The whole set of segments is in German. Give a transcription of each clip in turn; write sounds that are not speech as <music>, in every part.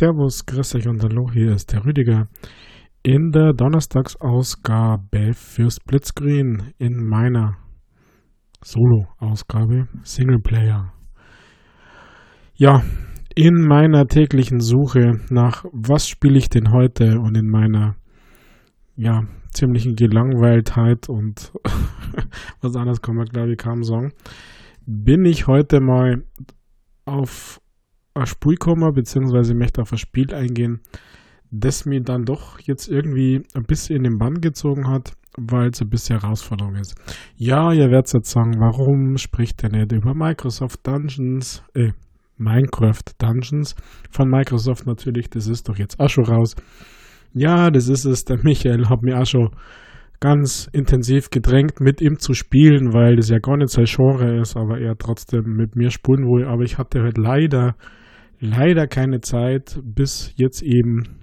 Servus, grüß euch und hallo, hier ist der Rüdiger in der Donnerstagsausgabe für Splitscreen in meiner Solo-Ausgabe Singleplayer. Ja, in meiner täglichen Suche nach was spiele ich denn heute und in meiner ja, ziemlichen Gelangweiltheit und <laughs> was anderes kann man glaube ich kaum sagen, bin ich heute mal auf ein Spiel gekommen, beziehungsweise möchte auf ein Spiel eingehen, das mir dann doch jetzt irgendwie ein bisschen in den Bann gezogen hat, weil es ein bisschen Herausforderung ist. Ja, ihr werdet jetzt sagen, warum spricht der nicht über Microsoft Dungeons, äh, Minecraft Dungeons von Microsoft natürlich, das ist doch jetzt auch schon raus. Ja, das ist es, der Michael hat mir auch schon ganz intensiv gedrängt, mit ihm zu spielen, weil das ja gar nicht sein Genre ist, aber er trotzdem mit mir spielen will. Aber ich hatte halt leider, leider keine Zeit, bis jetzt eben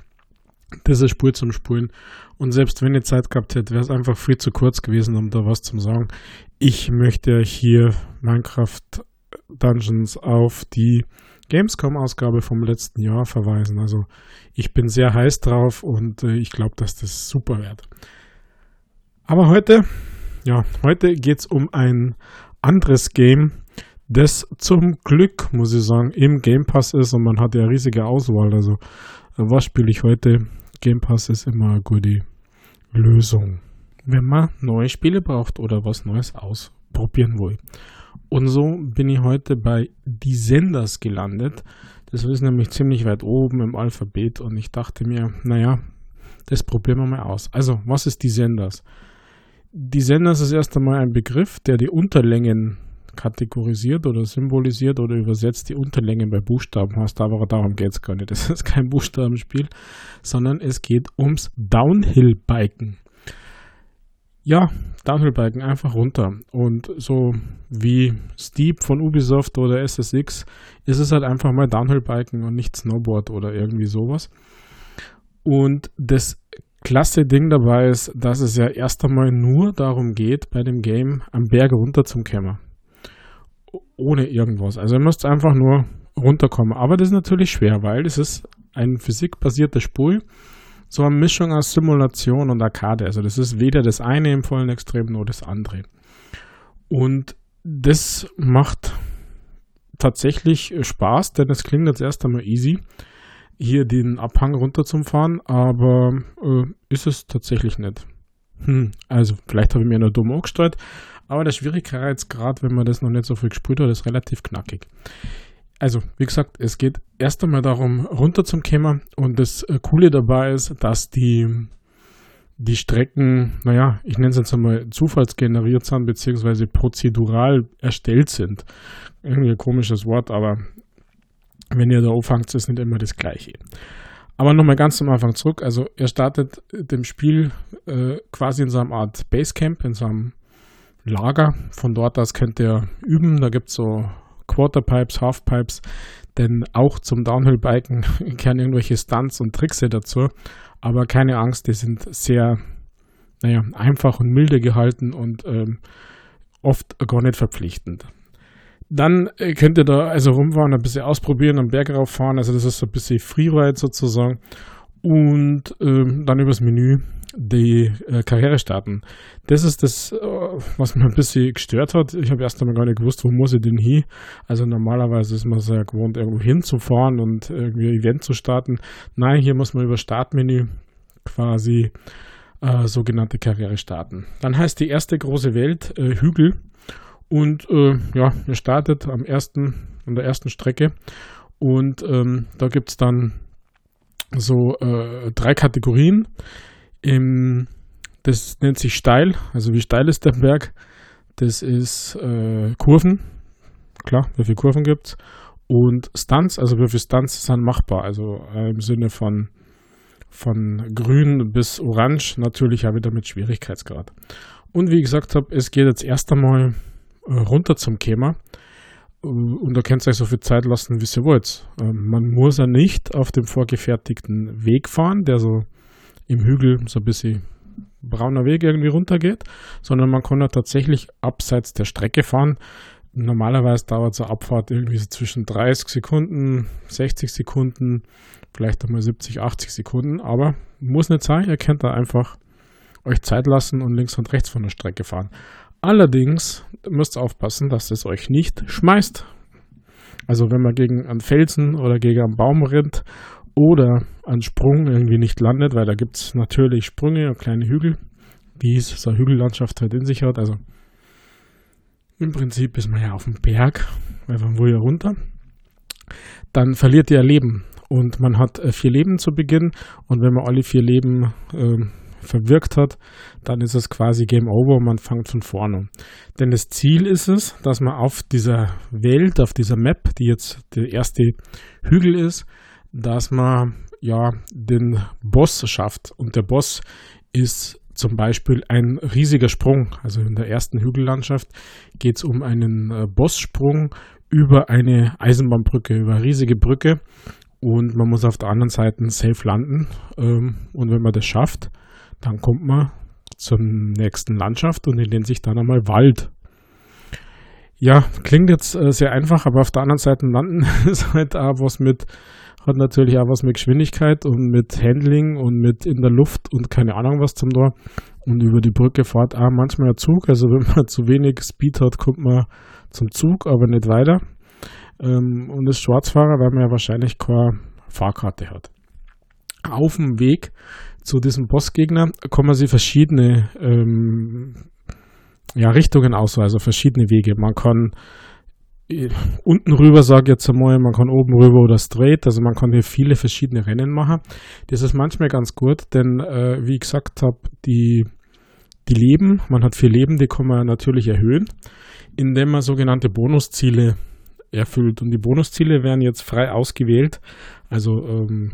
diese Spur zum Spulen. Und selbst wenn ich Zeit gehabt hätte, wäre es einfach viel zu kurz gewesen, um da was zu sagen. Ich möchte euch hier Minecraft Dungeons auf die Gamescom-Ausgabe vom letzten Jahr verweisen. Also ich bin sehr heiß drauf und äh, ich glaube, dass das super wird. Aber heute, ja, heute geht es um ein anderes Game, das zum Glück, muss ich sagen, im Game Pass ist und man hat ja riesige Auswahl. Also, was spiele ich heute? Game Pass ist immer eine gute Lösung, wenn man neue Spiele braucht oder was Neues ausprobieren will. Und so bin ich heute bei Die Senders gelandet. Das ist nämlich ziemlich weit oben im Alphabet und ich dachte mir, naja, das probieren wir mal aus. Also, was ist Die Senders? Die Senders ist erst einmal ein Begriff, der die Unterlängen kategorisiert oder symbolisiert oder übersetzt die Unterlängen bei Buchstaben hast, aber darum geht es gar nicht. <laughs> Das ist kein Buchstabenspiel, sondern es geht ums Downhill-Biken. Ja, Downhill-Biken einfach runter. Und so wie Steep von Ubisoft oder SSX ist es halt einfach mal Downhill-Biken und nicht Snowboard oder irgendwie sowas. Und das klasse Ding dabei ist, dass es ja erst einmal nur darum geht, bei dem Game am Berg runter zum Kämmer. Ohne irgendwas. Also ihr müsst einfach nur runterkommen. Aber das ist natürlich schwer, weil es ist ein physikbasierter Spul. So eine Mischung aus Simulation und Arcade. Also das ist weder das eine im vollen Extrem noch das andere. Und das macht tatsächlich Spaß, denn es klingt jetzt erst einmal easy hier den Abhang runter zum Fahren, aber äh, ist es tatsächlich nicht. Hm, also vielleicht habe ich mir nur dumm angestellt, aber der Schwierigkeitsgrad, wenn man das noch nicht so viel gespürt hat, ist relativ knackig. Also, wie gesagt, es geht erst einmal darum, runter zum Kämmer und das äh, Coole dabei ist, dass die, die Strecken, naja, ich nenne es jetzt einmal zufallsgeneriert sind, beziehungsweise prozedural erstellt sind. Irgendwie ein komisches Wort, aber wenn ihr da anfangt, ist nicht immer das Gleiche. Aber nochmal ganz zum Anfang zurück. Also er startet dem Spiel äh, quasi in so einer Art Basecamp, in so einem Lager. Von dort aus könnt ihr üben. Da gibt es so Quarterpipes, Halfpipes, denn auch zum Downhill-Biken kehren <laughs> irgendwelche Stunts und Tricks dazu. Aber keine Angst, die sind sehr naja, einfach und milde gehalten und ähm, oft gar nicht verpflichtend. Dann äh, könnt ihr da also rumfahren, ein bisschen ausprobieren, am Berg rauffahren. Also das ist so ein bisschen Freeride sozusagen. Und ähm, dann übers Menü die äh, Karriere starten. Das ist das, äh, was mir ein bisschen gestört hat. Ich habe erst einmal gar nicht gewusst, wo muss ich denn hin. Also normalerweise ist man sehr gewohnt, irgendwo hinzufahren und irgendwie ein Event zu starten. Nein, hier muss man über Startmenü quasi äh, sogenannte Karriere starten. Dann heißt die erste große Welt äh, Hügel. Und äh, ja, ihr startet am ersten, an der ersten Strecke. Und ähm, da gibt es dann so äh, drei Kategorien. Im, das nennt sich steil, also wie steil ist der Berg. Das ist äh, Kurven, klar, wie viele Kurven gibt es. Und Stunts, also wie viele Stunts sind machbar, also äh, im Sinne von, von grün bis orange, natürlich auch wieder mit Schwierigkeitsgrad. Und wie ich gesagt habe, es geht jetzt erst einmal runter zum. Äh, und da könnt ihr euch so viel Zeit lassen, wie ihr wollt. Ähm, man muss ja nicht auf dem vorgefertigten Weg fahren, der so im Hügel so ein bisschen brauner Weg irgendwie runtergeht, sondern man kann ja tatsächlich abseits der Strecke fahren. Normalerweise dauert so eine Abfahrt irgendwie so zwischen 30 Sekunden, 60 Sekunden, vielleicht einmal 70, 80 Sekunden, aber muss nicht sein, ihr könnt da einfach euch Zeit lassen und links und rechts von der Strecke fahren. Allerdings müsst ihr aufpassen, dass es euch nicht schmeißt. Also wenn man gegen einen Felsen oder gegen einen Baum rennt oder einen Sprung irgendwie nicht landet, weil da gibt es natürlich Sprünge und kleine Hügel, wie es so eine Hügellandschaft halt in sich hat. Also im Prinzip ist man ja auf dem Berg, weil man ja runter. Dann verliert ihr Leben und man hat äh, vier Leben zu Beginn und wenn man alle vier Leben äh, verwirkt hat, dann ist es quasi Game Over man fängt von vorne. Denn das Ziel ist es, dass man auf dieser Welt, auf dieser Map, die jetzt der erste Hügel ist, dass man ja den Boss schafft. Und der Boss ist zum Beispiel ein riesiger Sprung. Also in der ersten Hügellandschaft geht es um einen äh, Bosssprung über eine Eisenbahnbrücke, über eine riesige Brücke. Und man muss auf der anderen Seite safe landen. Ähm, und wenn man das schafft, dann kommt man zur nächsten Landschaft und in nennt sich dann einmal Wald. Ja, klingt jetzt äh, sehr einfach, aber auf der anderen Seite landen <laughs> ist halt auch was mit, hat natürlich auch was mit Geschwindigkeit und mit Handling und mit in der Luft und keine Ahnung was zum Tor. Und über die Brücke fährt auch manchmal ein Zug. Also wenn man <laughs> zu wenig Speed hat, kommt man zum Zug, aber nicht weiter. Ähm, und ist Schwarzfahrer, weil man ja wahrscheinlich keine Fahrkarte hat. Auf dem Weg zu diesem Bossgegner kommen sie verschiedene ähm, ja, Richtungen aus, also verschiedene Wege. Man kann äh, unten rüber, sage ich jetzt einmal, man kann oben rüber oder straight, also man kann hier viele verschiedene Rennen machen. Das ist manchmal ganz gut, denn äh, wie ich gesagt habe, die, die Leben, man hat vier Leben, die kann man natürlich erhöhen, indem man sogenannte Bonusziele erfüllt. Und die Bonusziele werden jetzt frei ausgewählt, also ähm,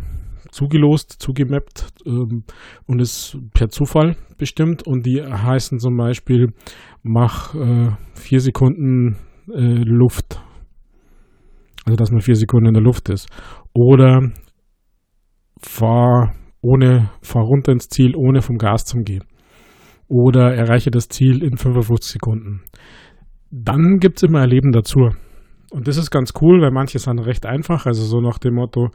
zugelost, zugemappt ähm, und ist per Zufall bestimmt. Und die heißen zum Beispiel, mach äh, vier Sekunden äh, Luft. Also dass man vier Sekunden in der Luft ist. Oder fahr ohne, fahr runter ins Ziel, ohne vom Gas zu gehen. Oder erreiche das Ziel in 55 Sekunden. Dann gibt es immer ein Leben dazu. Und das ist ganz cool, weil manche sind recht einfach. Also so nach dem Motto,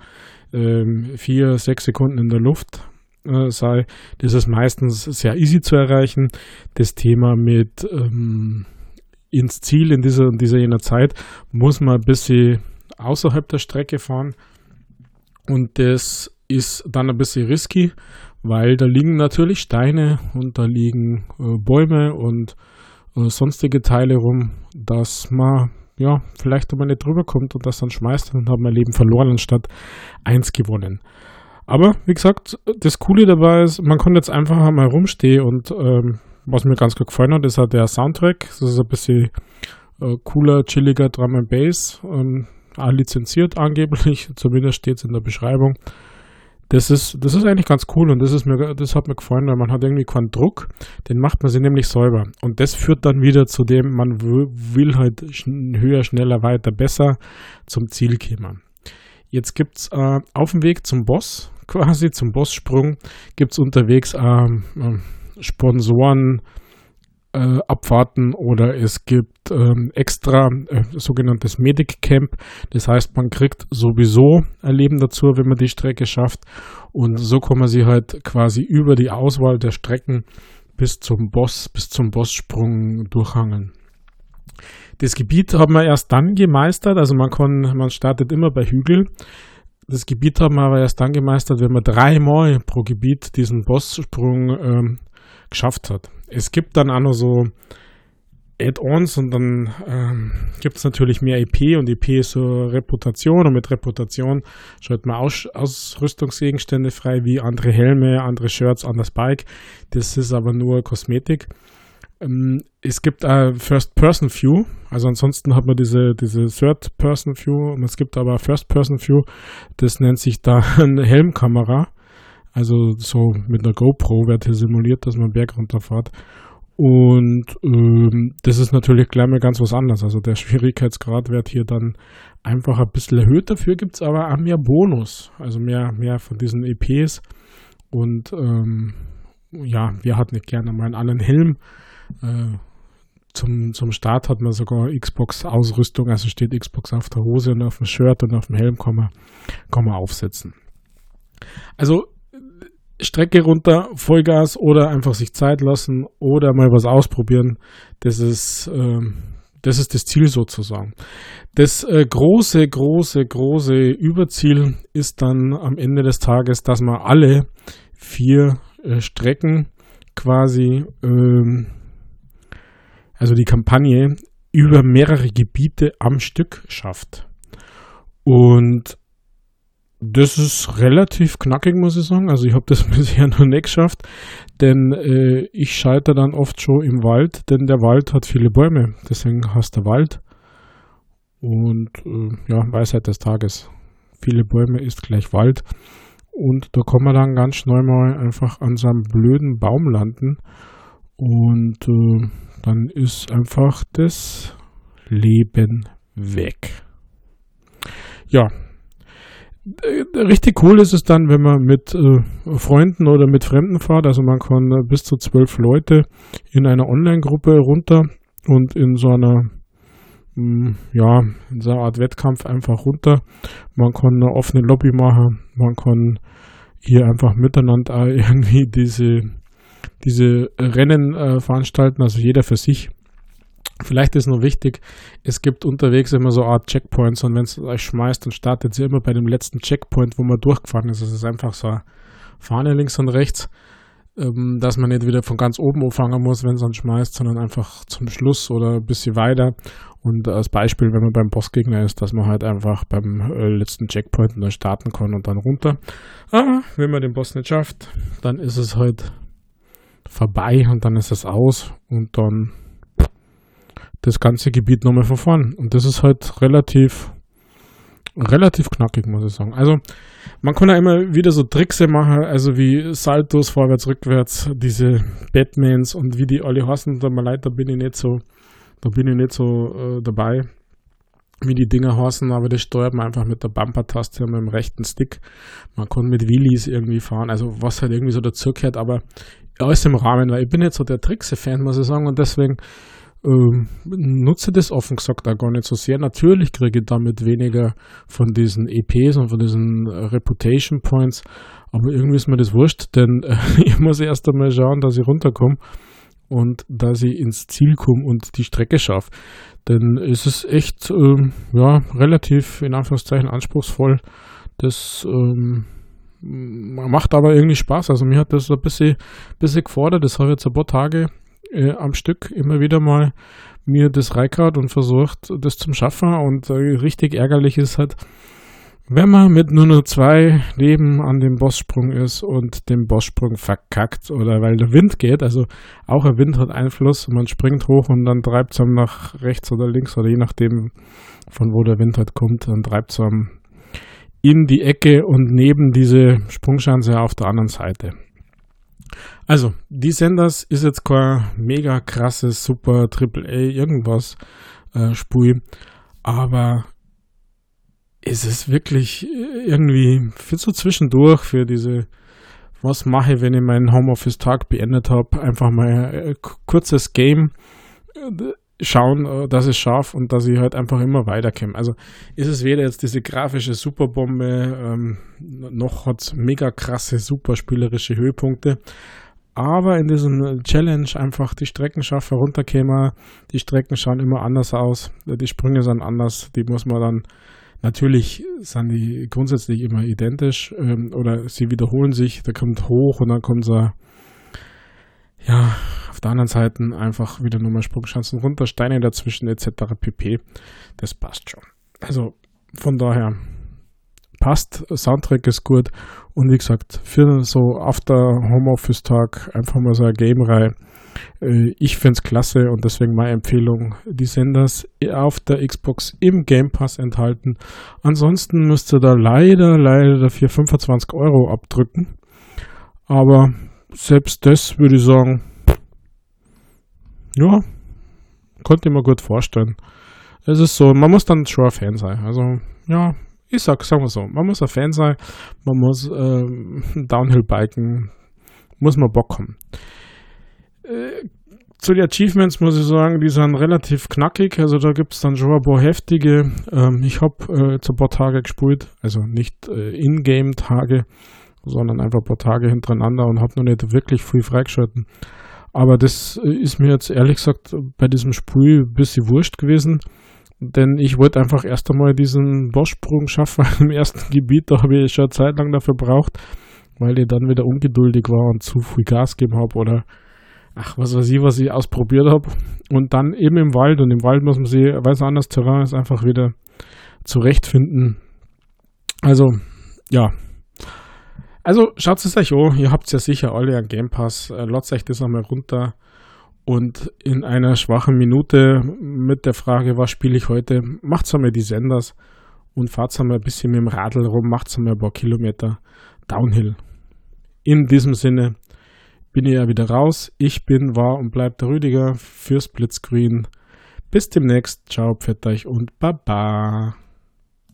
ähm, vier, sechs Sekunden in der Luft äh, sei. Das ist meistens sehr easy zu erreichen. Das Thema mit ähm, ins Ziel in dieser, in dieser jener Zeit muss man ein bisschen außerhalb der Strecke fahren. Und das ist dann ein bisschen risky, weil da liegen natürlich Steine und da liegen äh, Bäume und äh, sonstige Teile rum, dass man ja, vielleicht einmal nicht drüber kommt und das dann schmeißt, dann hat mein Leben verloren anstatt eins gewonnen. Aber wie gesagt, das Coole dabei ist, man kann jetzt einfach einmal rumstehen und ähm, was mir ganz gut gefallen hat, ist halt der Soundtrack. Das ist ein bisschen äh, cooler, chilliger Drum and Bass. Ähm, lizenziert angeblich, <laughs> zumindest steht es in der Beschreibung das ist, das ist eigentlich ganz cool und das ist mir, das hat mir gefallen, weil man hat irgendwie keinen Druck, den macht man sich nämlich selber. Und das führt dann wieder zu dem, man will halt höher, schneller, weiter, besser zum Ziel kommen. Jetzt gibt's äh, auf dem Weg zum Boss, <laughs> quasi zum Bosssprung, gibt's unterwegs äh, äh, Sponsoren, äh, Abfahrten oder es gibt ähm, extra äh, sogenanntes Medic Camp. Das heißt, man kriegt sowieso ein Leben dazu, wenn man die Strecke schafft. Und so kann man sie halt quasi über die Auswahl der Strecken bis zum Boss, bis zum Bosssprung durchhangeln. Das Gebiet haben wir erst dann gemeistert, also man kann, man startet immer bei Hügel. Das Gebiet haben wir aber erst dann gemeistert, wenn man dreimal pro Gebiet diesen Bosssprung ähm, geschafft hat. Es gibt dann auch noch so Add-ons und dann ähm, gibt es natürlich mehr EP und EP ist so Reputation und mit Reputation schaltet man Aus Ausrüstungsgegenstände frei wie andere Helme, andere Shirts, anderes Bike. Das ist aber nur Kosmetik. Ähm, es gibt äh, First-Person-View, also ansonsten hat man diese, diese Third-Person-View und es gibt aber First-Person-View, das nennt sich dann <laughs> Helmkamera. Also so mit einer GoPro wird hier simuliert, dass man Berg runterfährt. Und ähm, das ist natürlich gleich mal ganz was anderes. Also der <laughs> Schwierigkeitsgrad wird hier dann einfach ein bisschen erhöht. Dafür gibt es aber auch mehr Bonus. Also mehr, mehr von diesen EPs. Und ähm, ja, wir hatten nicht gerne mal einen anderen Helm. Äh, zum, zum Start hat man sogar Xbox-Ausrüstung, also steht Xbox auf der Hose und auf dem Shirt und auf dem Helm kann man, kann man aufsetzen. Also Strecke runter, Vollgas oder einfach sich Zeit lassen oder mal was ausprobieren. Das ist, äh, das ist das Ziel sozusagen. Das äh, große, große, große Überziel ist dann am Ende des Tages, dass man alle vier äh, Strecken quasi, ähm, also die Kampagne über mehrere Gebiete am Stück schafft. Und das ist relativ knackig, muss ich sagen. Also ich habe das <laughs> bisher noch nicht geschafft, denn äh, ich scheitere dann oft schon im Wald, denn der Wald hat viele Bäume. Deswegen heißt der Wald. Und äh, ja, Weisheit des Tages. Viele Bäume ist gleich Wald. Und da kann man dann ganz schnell mal einfach an so einem blöden Baum landen. Und äh, dann ist einfach das Leben weg. Ja, richtig cool ist es dann, wenn man mit äh, Freunden oder mit Fremden fährt. Also man kann äh, bis zu zwölf Leute in einer Online-Gruppe runter und in so einer mh, hm, ja, in so einer Art Wettkampf einfach runter. Man kann eine offene Lobby machen, man kann hier einfach miteinander <laughs> irgendwie diese, diese Rennen äh, veranstalten, also jeder für sich. Vielleicht ist noch wichtig, es gibt unterwegs immer so eine Art Checkpoints und wenn es euch schmeißt, dann startet sie immer bei dem letzten Checkpoint, wo man durchgefahren ist. Es ist einfach so eine Fahne links und rechts, ähm, dass man nicht wieder von ganz oben anfangen muss, wenn es dann schmeißt, sondern einfach zum Schluss oder ein bisschen weiter. Und als Beispiel, wenn man beim Bossgegner ist, dass man halt einfach beim äh, letzten Checkpoint dann starten kann und dann runter. Aber wenn man den Boss nicht schafft, dann ist es halt vorbei und dann ist es aus und dann das ganze Gebiet nochmal von vorn. Und das ist halt relativ, relativ knackig, muss ich sagen. Also, man kann ja immer wieder so Tricks machen, also wie Saltos, vorwärts, rückwärts, diese Batmans und wie die alle heißen, da mal leid, da bin ich nicht so, da bin ich nicht so äh, dabei, wie die Dinger heißen, aber das steuert man einfach mit der Bumper-Taste und mit dem rechten Stick. Man kann mit Wheelies irgendwie fahren, also was halt irgendwie so dazugehört, aber alles im Rahmen, weil ich bin jetzt so der Trickse-Fan, muss ich sagen, und deswegen ähm, nutze das offen gesagt auch gar nicht so sehr. Natürlich kriege ich damit weniger von diesen EPs und von diesen äh, Reputation Points, aber irgendwie ist mir das wurscht, denn äh, <laughs> ich muss erst einmal schauen, dass ich runterkomme und dass ich ins Ziel komme und die Strecke schaffe. Denn es ist echt ähm, ja, relativ in Anführungszeichen anspruchsvoll. Das ähm, macht aber irgendwie Spaß. Also mir hat das ein bisschen, bisschen gefordert. Das habe ich jetzt ein paar Tage äh, am Stück immer wieder mal mir das Reikart und versucht, das zum Schaffen. Und äh, richtig ärgerlich ist halt, wenn man mit nur noch zwei Leben an dem Bosssprung ist und den Bosssprung verkackt oder weil der Wind geht, also auch der Wind hat Einfluss, man springt hoch und dann treibt es einem nach rechts oder links oder je nachdem von wo der Wind halt kommt, dann treibt es einem in die Ecke und neben diese Sprungschanze auf der anderen Seite. Also, die Senders ist jetzt kein mega krasses, super Triple A irgendwas äh, Spui, aber ist es wirklich irgendwie für so zwischendurch für diese was mache ich, wenn ich meinen Homeoffice-Tag beendet habe, einfach mal ein äh, kurzes Game äh, schauen, äh, dass es scharf und dass ich halt einfach immer weiterkomme. Also ist es weder jetzt diese grafische Superbombe, ähm, noch hat mega krasse, super spielerische Höhepunkte. Aber in diesem Challenge einfach die Strecken scharf herunterkäme, die Strecken schauen immer anders aus, die Sprünge sind anders, die muss man dann Natürlich sind die grundsätzlich immer identisch ähm, oder sie wiederholen sich. Da kommt hoch und dann kommt so, ja, auf der anderen Seite einfach wieder nochmal Sprungchancen runter, Steine dazwischen etc. pp. Das passt schon. Also von daher passt, Soundtrack ist gut und wie gesagt, für so After Homeoffice Tag einfach mal so eine Game-Reihe. Äh, ich finde es klasse und deswegen meine Empfehlung, die Senders auf der Xbox im Game Pass enthalten. Ansonsten müsst ihr da leider, leider dafür 25 Euro abdrücken. Aber selbst das würde ich sagen, ja, konnte ich mir gut vorstellen. Es ist so, man muss dann schon ein Fan sein. Also, ja, ich sag, sagen wir so, man muss ein Fan sein, man muss <laughs> äh, Downhill-Biken, muss man Bock haben. Äh, zu den Achievements muss ich sagen, die sind relativ knackig, also da gibt es dann schon ein paar heftige. Ähm, ich habe äh, zu ein paar Tage gespielt, also nicht äh, In-Game-Tage, sondern einfach ein paar Tage hintereinander und habe noch nicht wirklich viel freigeschalten. Aber das ist mir jetzt ehrlich gesagt bei diesem Spiel ein bisschen wurscht gewesen, denn ich wollte einfach erst einmal diesen Bosssprung schaffen <laughs> im ersten Gebiet. Da habe ich schon eine Zeit lang dafür braucht, weil ich dann wieder ungeduldig war und zu viel Gas gegeben habe oder ach, was weiß ich, was ich ausprobiert habe. Und dann eben im Wald und im Wald muss man sich, weil es anders Terrain ist, einfach wieder zurechtfinden. Also, ja. Also schaut es euch an, ihr habt ja sicher alle einen Game Pass, äh, euch das einmal runter und in einer schwachen Minute mit der Frage, was spiele ich heute, macht einmal die Senders und fahrt einmal ein bisschen mit dem Radl rum, macht einmal ein paar Kilometer Downhill. In diesem Sinne bin ich ja wieder raus. Ich bin, war und bleibt der Rüdiger für Splitscreen. Bis demnächst. Ciao, pfiat euch und Baba.